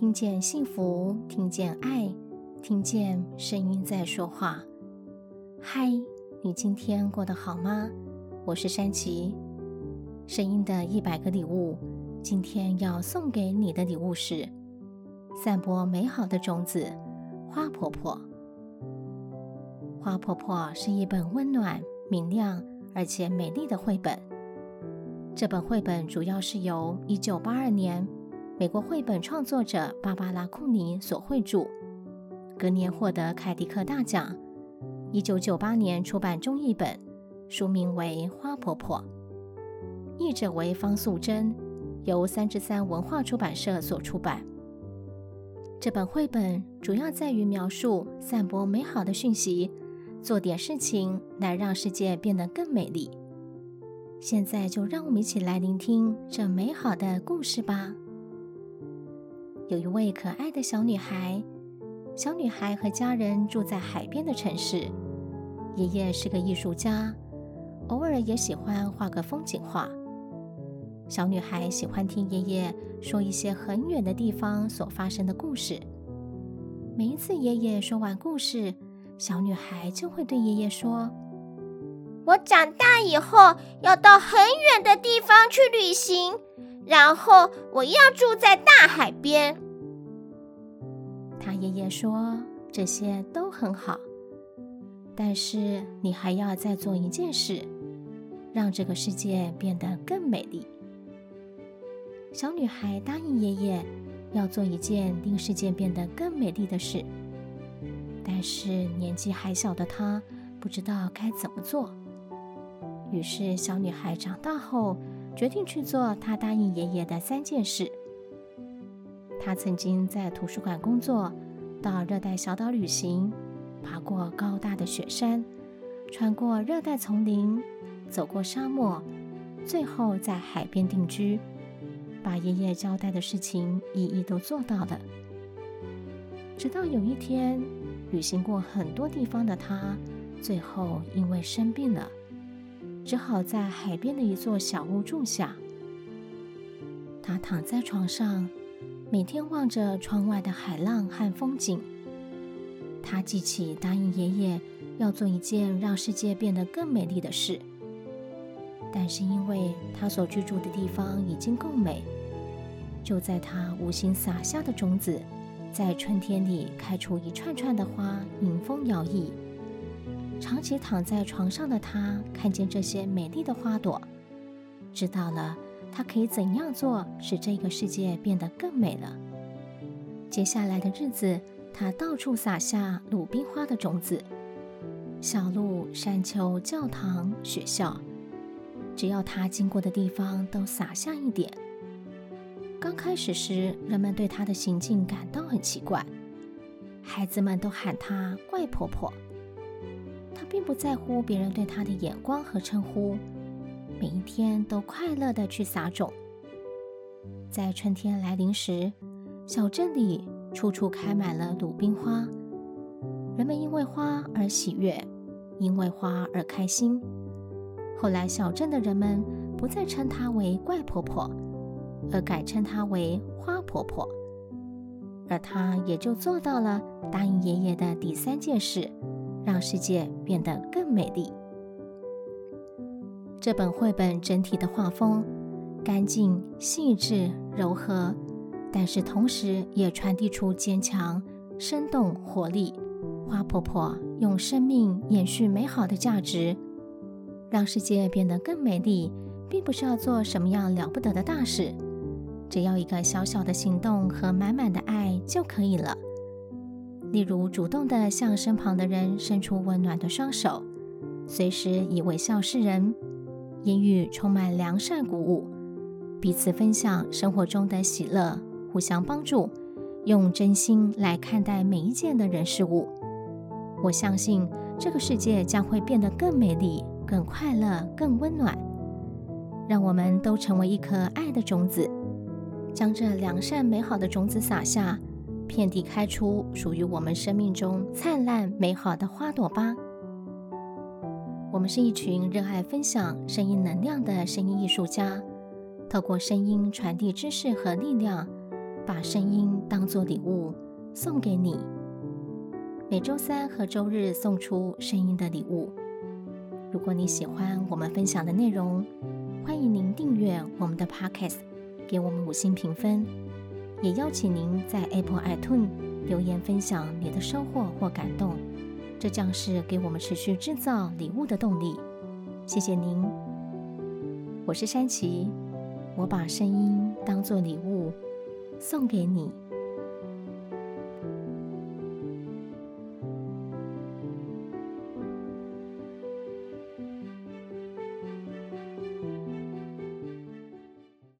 听见幸福，听见爱，听见声音在说话。嗨，你今天过得好吗？我是珊琪。声音的一百个礼物，今天要送给你的礼物是散播美好的种子——花婆婆。花婆婆是一本温暖、明亮而且美丽的绘本。这本绘本主要是由一九八二年美国绘本创作者芭芭拉·库尼所绘著，隔年获得凯迪克大奖。一九九八年出版中译本，书名为《花婆婆》，译者为方素珍，由三之三文化出版社所出版。这本绘本主要在于描述散播美好的讯息，做点事情来让世界变得更美丽。现在就让我们一起来聆听这美好的故事吧。有一位可爱的小女孩，小女孩和家人住在海边的城市。爷爷是个艺术家，偶尔也喜欢画个风景画。小女孩喜欢听爷爷说一些很远的地方所发生的故事。每一次爷爷说完故事，小女孩就会对爷爷说。我长大以后要到很远的地方去旅行，然后我要住在大海边。他爷爷说：“这些都很好，但是你还要再做一件事，让这个世界变得更美丽。”小女孩答应爷爷要做一件令世界变得更美丽的事，但是年纪还小的她不知道该怎么做。于是，小女孩长大后决定去做他答应爷爷的三件事。他曾经在图书馆工作，到热带小岛旅行，爬过高大的雪山，穿过热带丛林，走过沙漠，最后在海边定居，把爷爷交代的事情一一都做到了。直到有一天，旅行过很多地方的他，最后因为生病了。只好在海边的一座小屋住下。他躺在床上，每天望着窗外的海浪和风景。他记起答应爷爷要做一件让世界变得更美丽的事，但是因为他所居住的地方已经够美，就在他无心撒下的种子，在春天里开出一串串的花，迎风摇曳。长期躺在床上的他，看见这些美丽的花朵，知道了他可以怎样做，使这个世界变得更美了。接下来的日子，他到处撒下鲁冰花的种子，小路、山丘、教堂、学校，只要他经过的地方都撒下一点。刚开始时，人们对他的行径感到很奇怪，孩子们都喊他“怪婆婆”。他并不在乎别人对他的眼光和称呼，每一天都快乐地去撒种。在春天来临时，小镇里处处开满了鲁冰花，人们因为花而喜悦，因为花而开心。后来，小镇的人们不再称她为怪婆婆，而改称她为花婆婆，而她也就做到了答应爷爷的第三件事。让世界变得更美丽。这本绘本整体的画风干净、细致、柔和，但是同时也传递出坚强、生动、活力。花婆婆用生命延续美好的价值，让世界变得更美丽，并不是要做什么样了不得的大事，只要一个小小的行动和满满的爱就可以了。例如，主动地向身旁的人伸出温暖的双手，随时以微笑示人，言语充满良善鼓舞，彼此分享生活中的喜乐，互相帮助，用真心来看待每一件的人事物。我相信这个世界将会变得更美丽、更快乐、更温暖。让我们都成为一颗爱的种子，将这良善美好的种子撒下。遍地开出属于我们生命中灿烂美好的花朵吧。我们是一群热爱分享声音能量的声音艺术家，透过声音传递知识和力量，把声音当作礼物送给你。每周三和周日送出声音的礼物。如果你喜欢我们分享的内容，欢迎您订阅我们的 Podcast，给我们五星评分。也邀请您在 Apple iTunes 留言分享你的收获或感动，这将是给我们持续制造礼物的动力。谢谢您，我是山崎，我把声音当作礼物送给你。